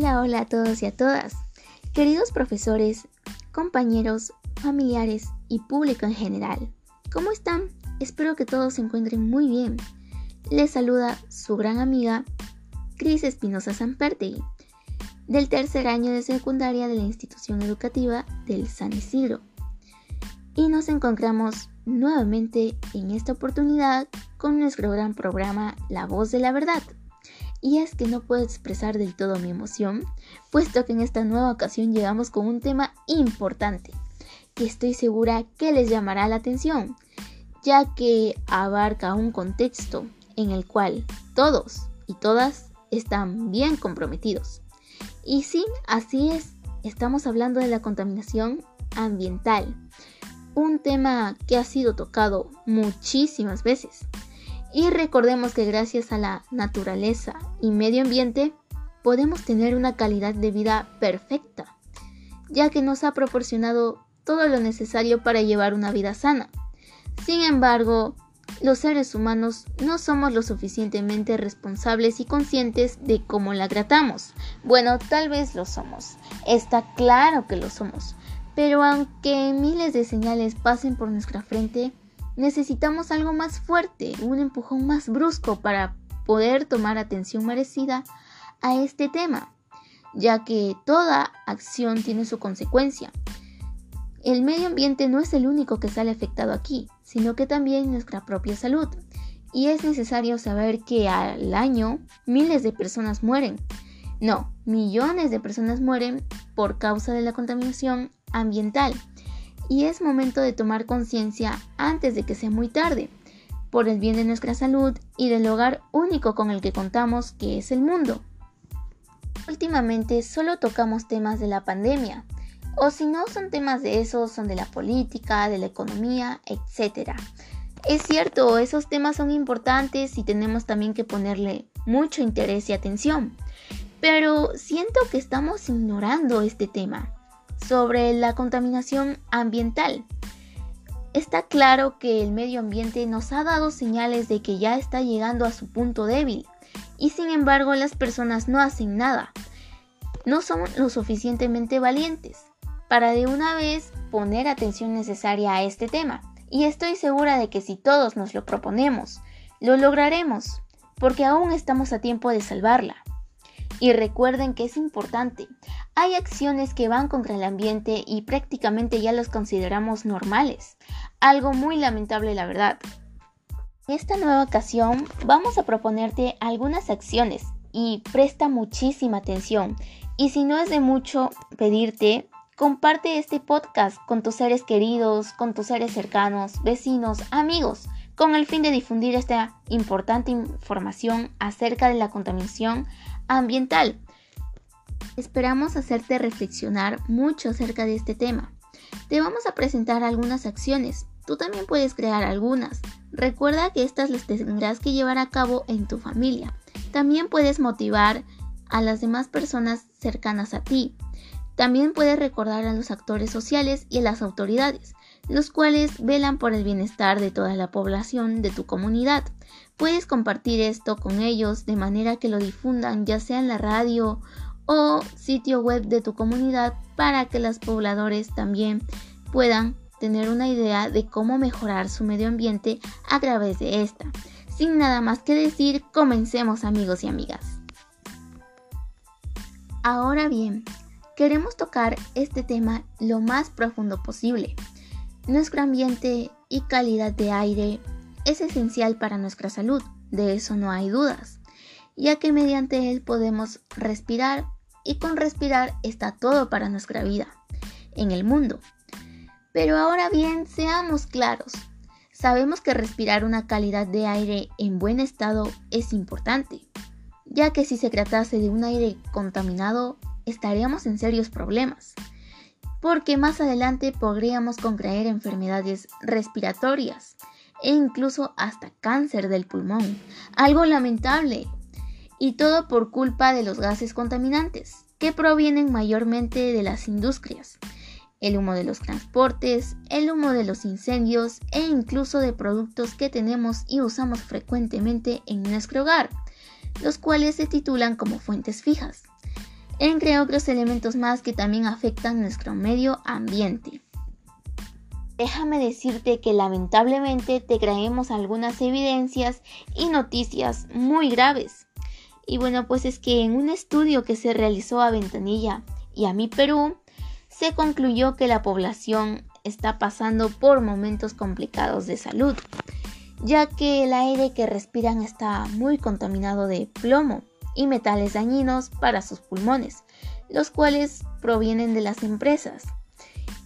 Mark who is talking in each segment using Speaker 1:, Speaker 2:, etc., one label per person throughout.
Speaker 1: Hola, hola a todos y a todas. Queridos profesores, compañeros, familiares y público en general. ¿Cómo están? Espero que todos se encuentren muy bien. Les saluda su gran amiga Cris Espinosa Sanpertegui, del tercer año de secundaria de la institución educativa del San Isidro. Y nos encontramos nuevamente en esta oportunidad con nuestro gran programa La Voz de la Verdad. Y es que no puedo expresar del todo mi emoción, puesto que en esta nueva ocasión llegamos con un tema importante, que estoy segura que les llamará la atención, ya que abarca un contexto en el cual todos y todas están bien comprometidos. Y sí, así es, estamos hablando de la contaminación ambiental, un tema que ha sido tocado muchísimas veces y recordemos que gracias a la naturaleza y medio ambiente podemos tener una calidad de vida perfecta, ya que nos ha proporcionado todo lo necesario para llevar una vida sana. Sin embargo, los seres humanos no somos lo suficientemente responsables y conscientes de cómo la tratamos. Bueno, tal vez lo somos. Está claro que lo somos. Pero aunque miles de señales pasen por nuestra frente, necesitamos algo más fuerte, un empujón más brusco para poder tomar atención merecida a este tema, ya que toda acción tiene su consecuencia. El medio ambiente no es el único que sale afectado aquí, sino que también nuestra propia salud. Y es necesario saber que al año miles de personas mueren. No, millones de personas mueren por causa de la contaminación ambiental y es momento de tomar conciencia antes de que sea muy tarde, por el bien de nuestra salud y del hogar único con el que contamos, que es el mundo. Últimamente solo tocamos temas de la pandemia, o si no son temas de eso, son de la política, de la economía, etc. Es cierto, esos temas son importantes y tenemos también que ponerle mucho interés y atención, pero siento que estamos ignorando este tema sobre la contaminación ambiental. Está claro que el medio ambiente nos ha dado señales de que ya está llegando a su punto débil y sin embargo las personas no hacen nada. No son lo suficientemente valientes para de una vez poner atención necesaria a este tema. Y estoy segura de que si todos nos lo proponemos, lo lograremos, porque aún estamos a tiempo de salvarla. Y recuerden que es importante, hay acciones que van contra el ambiente y prácticamente ya los consideramos normales. Algo muy lamentable la verdad. En esta nueva ocasión vamos a proponerte algunas acciones y presta muchísima atención. Y si no es de mucho pedirte, comparte este podcast con tus seres queridos, con tus seres cercanos, vecinos, amigos, con el fin de difundir esta importante información acerca de la contaminación ambiental. Esperamos hacerte reflexionar mucho acerca de este tema. Te vamos a presentar algunas acciones. Tú también puedes crear algunas. Recuerda que estas las tendrás que llevar a cabo en tu familia. También puedes motivar a las demás personas cercanas a ti. También puedes recordar a los actores sociales y a las autoridades, los cuales velan por el bienestar de toda la población de tu comunidad. Puedes compartir esto con ellos de manera que lo difundan ya sea en la radio o sitio web de tu comunidad para que los pobladores también puedan tener una idea de cómo mejorar su medio ambiente a través de esta. Sin nada más que decir, comencemos amigos y amigas. Ahora bien, queremos tocar este tema lo más profundo posible. Nuestro ambiente y calidad de aire es esencial para nuestra salud, de eso no hay dudas, ya que mediante él podemos respirar y con respirar está todo para nuestra vida en el mundo. Pero ahora bien, seamos claros, sabemos que respirar una calidad de aire en buen estado es importante, ya que si se tratase de un aire contaminado estaríamos en serios problemas, porque más adelante podríamos contraer enfermedades respiratorias, e incluso hasta cáncer del pulmón. Algo lamentable. Y todo por culpa de los gases contaminantes, que provienen mayormente de las industrias, el humo de los transportes, el humo de los incendios e incluso de productos que tenemos y usamos frecuentemente en nuestro hogar, los cuales se titulan como fuentes fijas. entre otros elementos más que también afectan nuestro medio ambiente. Déjame decirte que lamentablemente te traemos algunas evidencias y noticias muy graves. Y bueno, pues es que en un estudio que se realizó a Ventanilla y a mi Perú, se concluyó que la población está pasando por momentos complicados de salud, ya que el aire que respiran está muy contaminado de plomo y metales dañinos para sus pulmones, los cuales provienen de las empresas.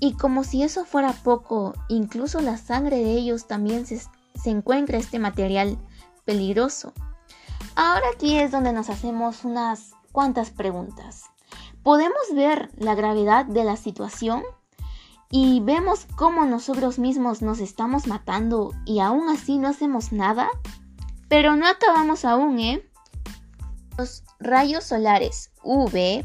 Speaker 1: Y como si eso fuera poco, incluso la sangre de ellos también se, encuentra este material peligroso. Ahora aquí es donde nos hacemos unas cuantas preguntas. ¿Podemos ver la gravedad de la situación? Y vemos cómo nosotros mismos nos estamos matando y aún así no hacemos nada. Pero no acabamos aún, ¿eh? Los rayos solares UV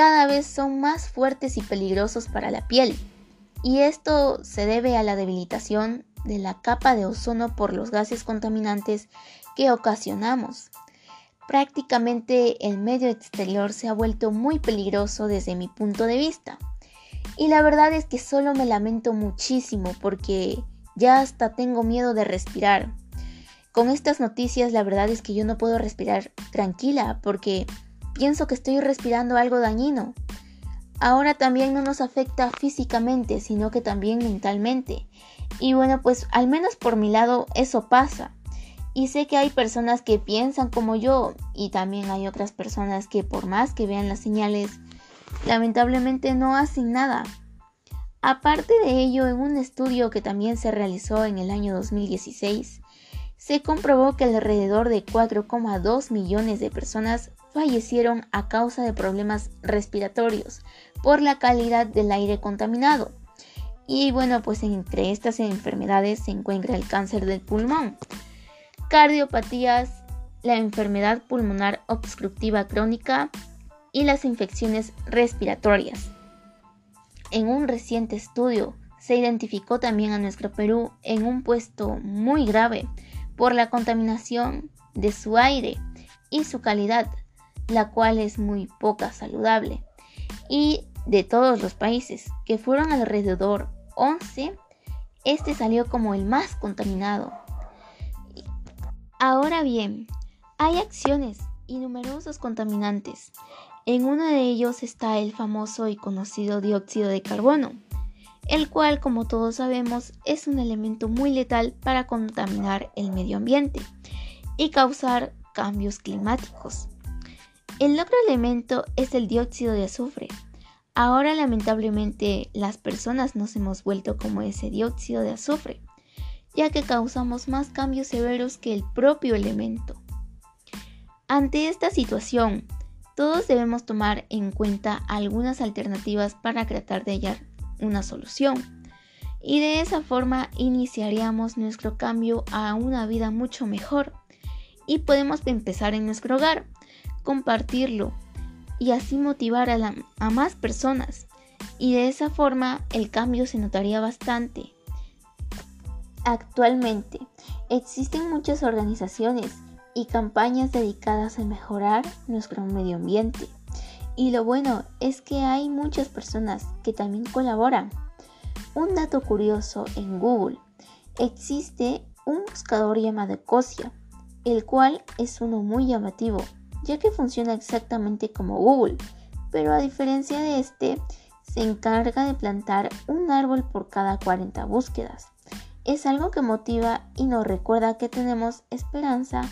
Speaker 1: cada vez son más fuertes y peligrosos para la piel. Y esto se debe a la debilitación de la capa de ozono por los gases contaminantes que ocasionamos. Prácticamente el medio exterior se ha vuelto muy peligroso desde mi punto de vista. Y la verdad es que solo me lamento muchísimo porque ya hasta tengo miedo de respirar. Con estas noticias la verdad es que yo no puedo respirar tranquila porque pienso que estoy respirando algo dañino. Ahora también no nos afecta físicamente, sino que también mentalmente. Y bueno, pues al menos por mi lado eso pasa. Y sé que hay personas que piensan como yo y también hay otras personas que por más que vean las señales, lamentablemente no hacen nada. Aparte de ello, en un estudio que también se realizó en el año 2016, se comprobó que alrededor de 4,2 millones de personas fallecieron a causa de problemas respiratorios por la calidad del aire contaminado. Y bueno, pues entre estas enfermedades se encuentra el cáncer del pulmón, cardiopatías, la enfermedad pulmonar obstructiva crónica y las infecciones respiratorias. En un reciente estudio se identificó también a nuestro Perú en un puesto muy grave por la contaminación de su aire y su calidad, la cual es muy poca saludable. Y de todos los países, que fueron alrededor 11, este salió como el más contaminado. Ahora bien, hay acciones y numerosos contaminantes. En uno de ellos está el famoso y conocido dióxido de carbono, el cual, como todos sabemos, es un elemento muy letal para contaminar el medio ambiente y causar cambios climáticos. El otro elemento es el dióxido de azufre. Ahora lamentablemente las personas nos hemos vuelto como ese dióxido de azufre, ya que causamos más cambios severos que el propio elemento. Ante esta situación, todos debemos tomar en cuenta algunas alternativas para tratar de hallar una solución. Y de esa forma iniciaríamos nuestro cambio a una vida mucho mejor. Y podemos empezar en nuestro hogar, compartirlo y así motivar a, más personas. Y de esa forma el cambio se notaría bastante. Actualmente existen muchas organizaciones y campañas dedicadas a mejorar nuestro medio ambiente. Y lo bueno es que hay muchas personas que también colaboran. Un dato curioso en Google, existe un buscador llamado Ecosia, el cual es uno muy llamativo ya que funciona exactamente como Google, pero a diferencia de este, se encarga de plantar un árbol por cada 40 búsquedas. Es algo que motiva y nos recuerda que tenemos esperanza,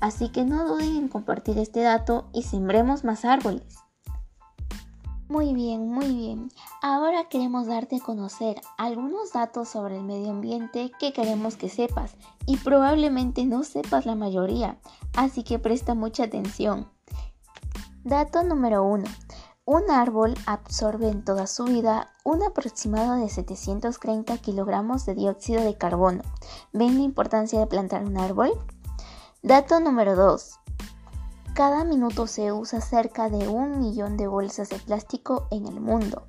Speaker 1: así que no duden en compartir este dato y sembremos más árboles. Muy bien, muy bien. Ahora queremos darte a conocer algunos datos sobre el medio ambiente que queremos que sepas y probablemente no sepas la mayoría, así que presta mucha atención. Dato número 1. Un árbol absorbe en toda su vida un aproximado de 730 kilogramos de dióxido de carbono. ¿Ven la importancia de plantar un árbol? Dato número 2. Cada minuto se usa cerca de un millón de bolsas de plástico en el mundo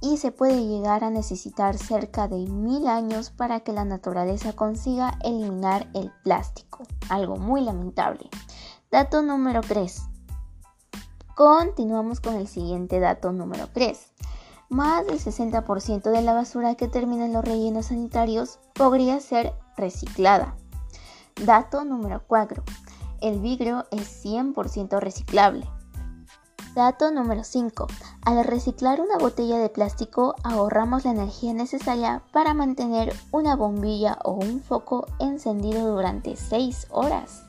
Speaker 1: y se puede llegar a necesitar cerca de mil años para que la naturaleza consiga eliminar el plástico, algo muy lamentable. Dato número 3. Continuamos con el siguiente dato número 3. Más del 60% de la basura que termina en los rellenos sanitarios podría ser reciclada. Dato número 4. El vidrio es 100% reciclable. Dato número 5. Al reciclar una botella de plástico ahorramos la energía necesaria para mantener una bombilla o un foco encendido durante 6 horas.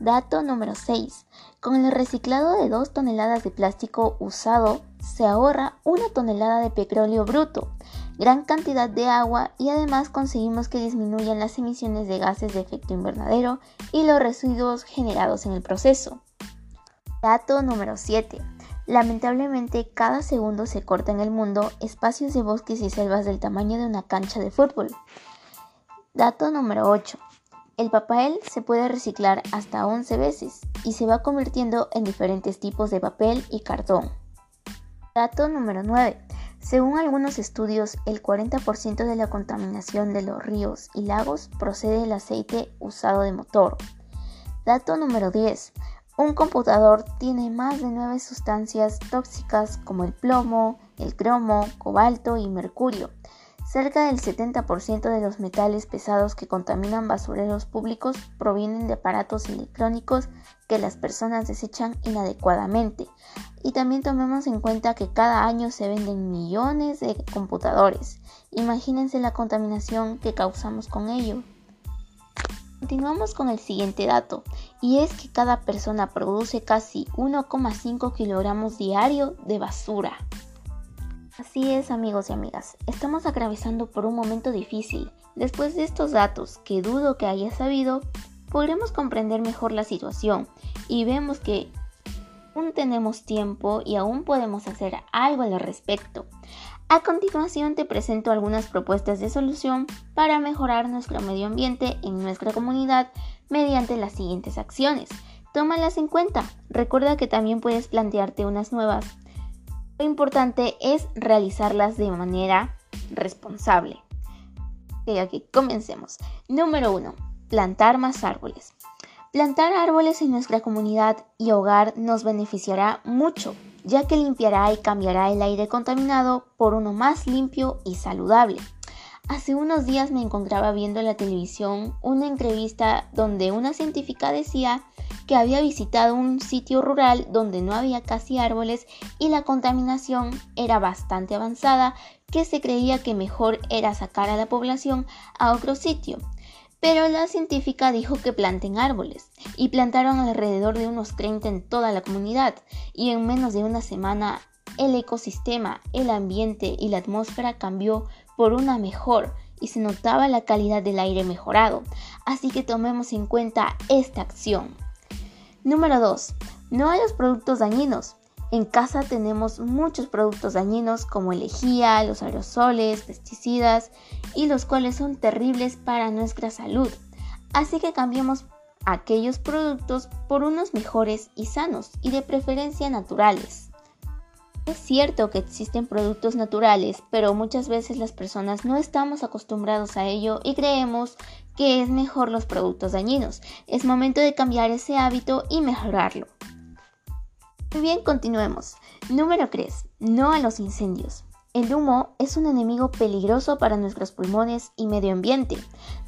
Speaker 1: Dato número 6. Con el reciclado de 2 toneladas de plástico usado se ahorra una tonelada de petróleo bruto, gran cantidad de agua y además conseguimos que disminuyan las emisiones de gases de efecto invernadero y los residuos generados en el proceso. Dato número 7. Lamentablemente cada segundo se corta en el mundo espacios de bosques y selvas del tamaño de una cancha de fútbol. Dato número 8. El papel se puede reciclar hasta 11 veces y se va convirtiendo en diferentes tipos de papel y cartón. Dato número 9. Según algunos estudios, el 40% de la contaminación de los ríos y lagos procede del aceite usado de motor. Dato número 10. Un computador tiene más de 9 sustancias tóxicas como el plomo, el cromo, cobalto y mercurio. Cerca del 70% de los metales pesados que contaminan basureros públicos provienen de aparatos electrónicos que las personas desechan inadecuadamente. Y también tomemos en cuenta que cada año se venden millones de computadores. Imagínense la contaminación que causamos con ello. Continuamos con el siguiente dato, y es que cada persona produce casi 1,5 kilogramos diario de basura. Así es amigos y amigas, estamos atravesando por un momento difícil. Después de estos datos, que dudo que haya sabido, podremos comprender mejor la situación y vemos que aún tenemos tiempo y aún podemos hacer algo al respecto. A continuación te presento algunas propuestas de solución para mejorar nuestro medio ambiente en nuestra comunidad mediante las siguientes acciones. Tómalas en cuenta. Recuerda que también puedes plantearte unas nuevas lo importante es realizarlas de manera responsable. Ok, aquí comencemos. Número 1. Plantar más árboles. Plantar árboles en nuestra comunidad y hogar nos beneficiará mucho, ya que limpiará y cambiará el aire contaminado por uno más limpio y saludable. Hace unos días me encontraba viendo en la televisión una entrevista donde una científica decía que había visitado un sitio rural donde no había casi árboles y la contaminación era bastante avanzada, que se creía que mejor era sacar a la población a otro sitio. Pero la científica dijo que planten árboles y plantaron alrededor de unos 30 en toda la comunidad y en menos de una semana el ecosistema, el ambiente y la atmósfera cambió por una mejor y se notaba la calidad del aire mejorado. Así que tomemos en cuenta esta acción. Número 2. No a los productos dañinos. En casa tenemos muchos productos dañinos como lejía, los aerosoles, pesticidas y los cuales son terribles para nuestra salud. Así que cambiemos aquellos productos por unos mejores y sanos y de preferencia naturales. Es cierto que existen productos naturales, pero muchas veces las personas no estamos acostumbrados a ello y creemos que es mejor los productos dañinos. Es momento de cambiar ese hábito y mejorarlo. Muy bien, continuemos. Número 3. No a los incendios. El humo es un enemigo peligroso para nuestros pulmones y medio ambiente.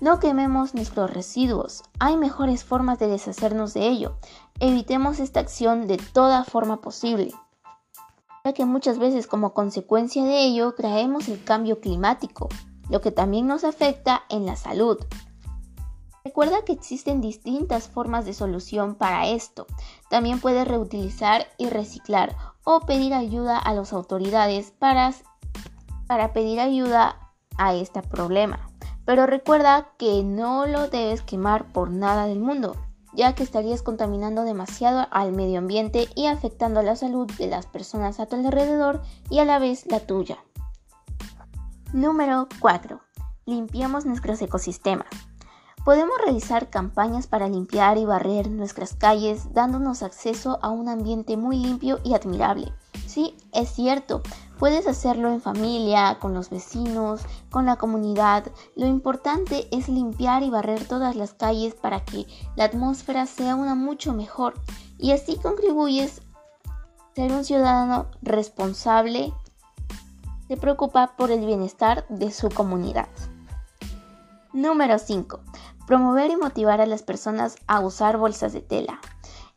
Speaker 1: No quememos nuestros residuos. Hay mejores formas de deshacernos de ello. Evitemos esta acción de toda forma posible que muchas veces como consecuencia de ello traemos el cambio climático, lo que también nos afecta en la salud. Recuerda que existen distintas formas de solución para esto. También puedes reutilizar y reciclar o pedir ayuda a las autoridades para, para pedir ayuda a este problema. Pero recuerda que no lo debes quemar por nada del mundo ya que estarías contaminando demasiado al medio ambiente y afectando la salud de las personas a tu alrededor y a la vez la tuya. Número 4. Limpiamos nuestros ecosistemas. Podemos realizar campañas para limpiar y barrer nuestras calles dándonos acceso a un ambiente muy limpio y admirable. Sí, es cierto, Puedes hacerlo en familia, con los vecinos, con la comunidad. Lo importante es limpiar y barrer todas las calles para que la atmósfera sea una mucho mejor y así contribuyes ser un ciudadano responsable se preocupa por el bienestar de su comunidad. Número 5. Promover y motivar a las personas a usar bolsas de tela.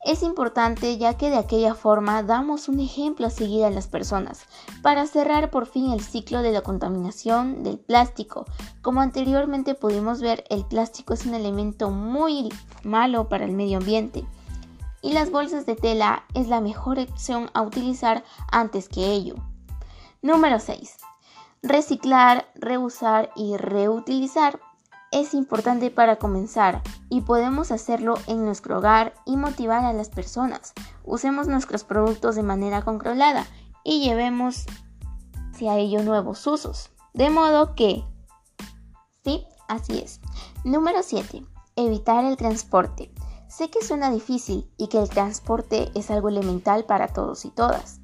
Speaker 1: Es importante ya que de aquella forma damos un ejemplo a seguir a las personas para cerrar por fin el ciclo de la contaminación del plástico. Como anteriormente pudimos ver, el plástico es un elemento muy malo para el medio ambiente y las bolsas de tela es la mejor opción a utilizar antes que ello. Número 6. Reciclar, reusar y reutilizar es importante para comenzar y podemos hacerlo en nuestro hogar y motivar a las personas. Usemos nuestros productos de manera controlada y llevemos hacia ello nuevos usos. De modo que... Sí, así es. Número 7. Evitar el transporte. Sé que suena difícil y que el transporte es algo elemental para todos y todas.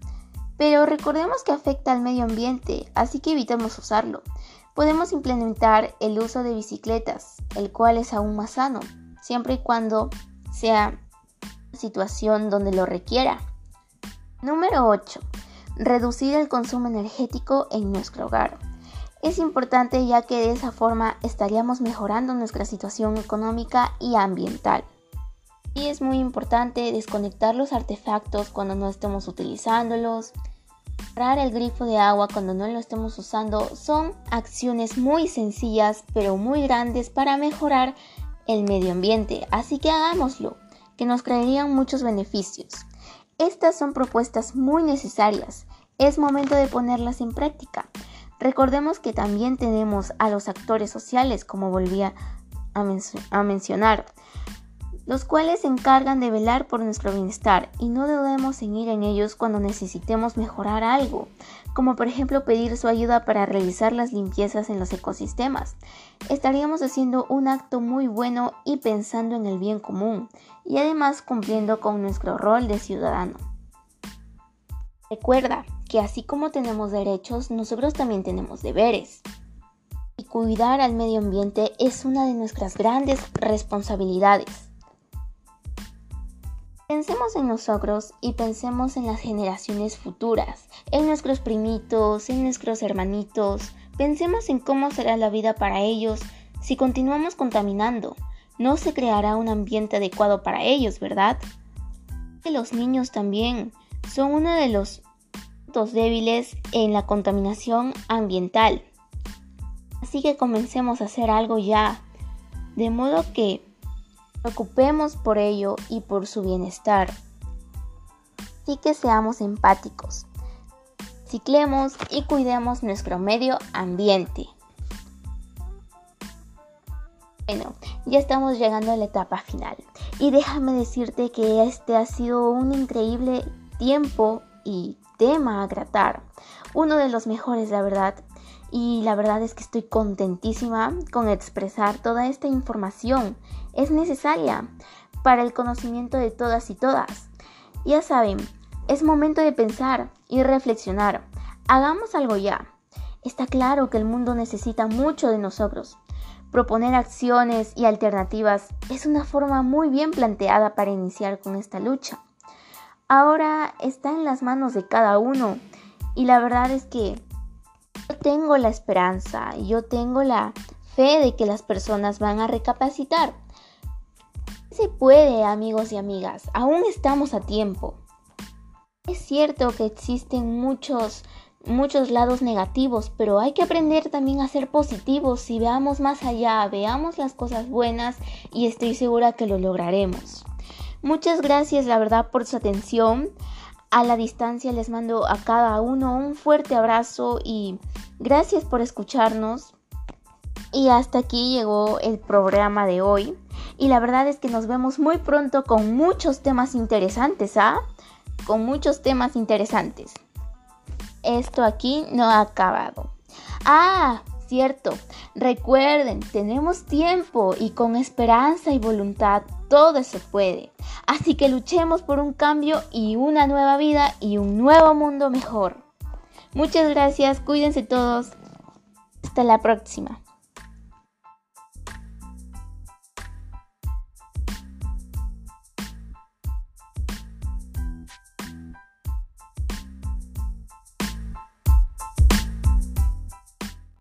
Speaker 1: Pero recordemos que afecta al medio ambiente, así que evitemos usarlo. Podemos implementar el uso de bicicletas, el cual es aún más sano, siempre y cuando sea situación donde lo requiera. Número 8. Reducir el consumo energético en nuestro hogar. Es importante ya que de esa forma estaríamos mejorando nuestra situación económica y ambiental. Y es muy importante desconectar los artefactos cuando no estemos utilizándolos, el grifo de agua cuando no lo estemos usando son acciones muy sencillas pero muy grandes para mejorar el medio ambiente, así que hagámoslo, que nos traerían muchos beneficios. Estas son propuestas muy necesarias, es momento de ponerlas en práctica. Recordemos que también tenemos a los actores sociales, como volvía a mencionar, los cuales se encargan de velar por nuestro bienestar y no debemos en ir en ellos cuando necesitemos mejorar algo, como por ejemplo pedir su ayuda para realizar las limpiezas en los ecosistemas. Estaríamos haciendo un acto muy bueno y pensando en el bien común, y además cumpliendo con nuestro rol de ciudadano. Recuerda que así como tenemos derechos, nosotros también tenemos deberes. Y cuidar al medio ambiente es una de nuestras grandes responsabilidades. Pensemos en nosotros y pensemos en las generaciones futuras, en nuestros primitos, en nuestros hermanitos. Pensemos en cómo será la vida para ellos si continuamos contaminando. No se creará un ambiente adecuado para ellos, ¿verdad? Los niños también son uno de los puntos débiles en la contaminación ambiental. Así que comencemos a hacer algo ya. De modo que Preocupemos por ello y por su bienestar. Así que seamos empáticos. Ciclemos y cuidemos nuestro medio ambiente. Bueno, ya estamos llegando a la etapa final. Y déjame decirte que este ha sido un increíble tiempo y tema a tratar. Uno de los mejores, la verdad. Y la verdad es que estoy contentísima con expresar toda esta información es necesaria para el conocimiento de todas y todas. Ya saben, es momento de pensar y reflexionar. Hagamos algo ya. Está claro que el mundo necesita mucho de nosotros. Proponer acciones y alternativas es una forma muy bien planteada para iniciar con esta lucha. Ahora está en las manos de cada uno y la verdad es que yo tengo la esperanza, yo tengo la fe de que las personas van a recapacitar se puede, amigos y amigas, aún estamos a tiempo. Es cierto que existen muchos muchos lados negativos, pero hay que aprender también a ser positivos y veamos más allá, veamos las cosas buenas y estoy segura que lo lograremos. Muchas gracias, la verdad, por su atención. A la distancia les mando a cada uno un fuerte abrazo y gracias por escucharnos. Y hasta aquí llegó el programa de hoy y la verdad es que nos vemos muy pronto con muchos temas interesantes, ¿ah? Con muchos temas interesantes. Esto aquí no ha acabado. Ah, cierto. Recuerden, tenemos tiempo y con esperanza y voluntad todo se puede. Así que luchemos por un cambio y una nueva vida y un nuevo mundo mejor. Muchas gracias, cuídense todos. Hasta la próxima.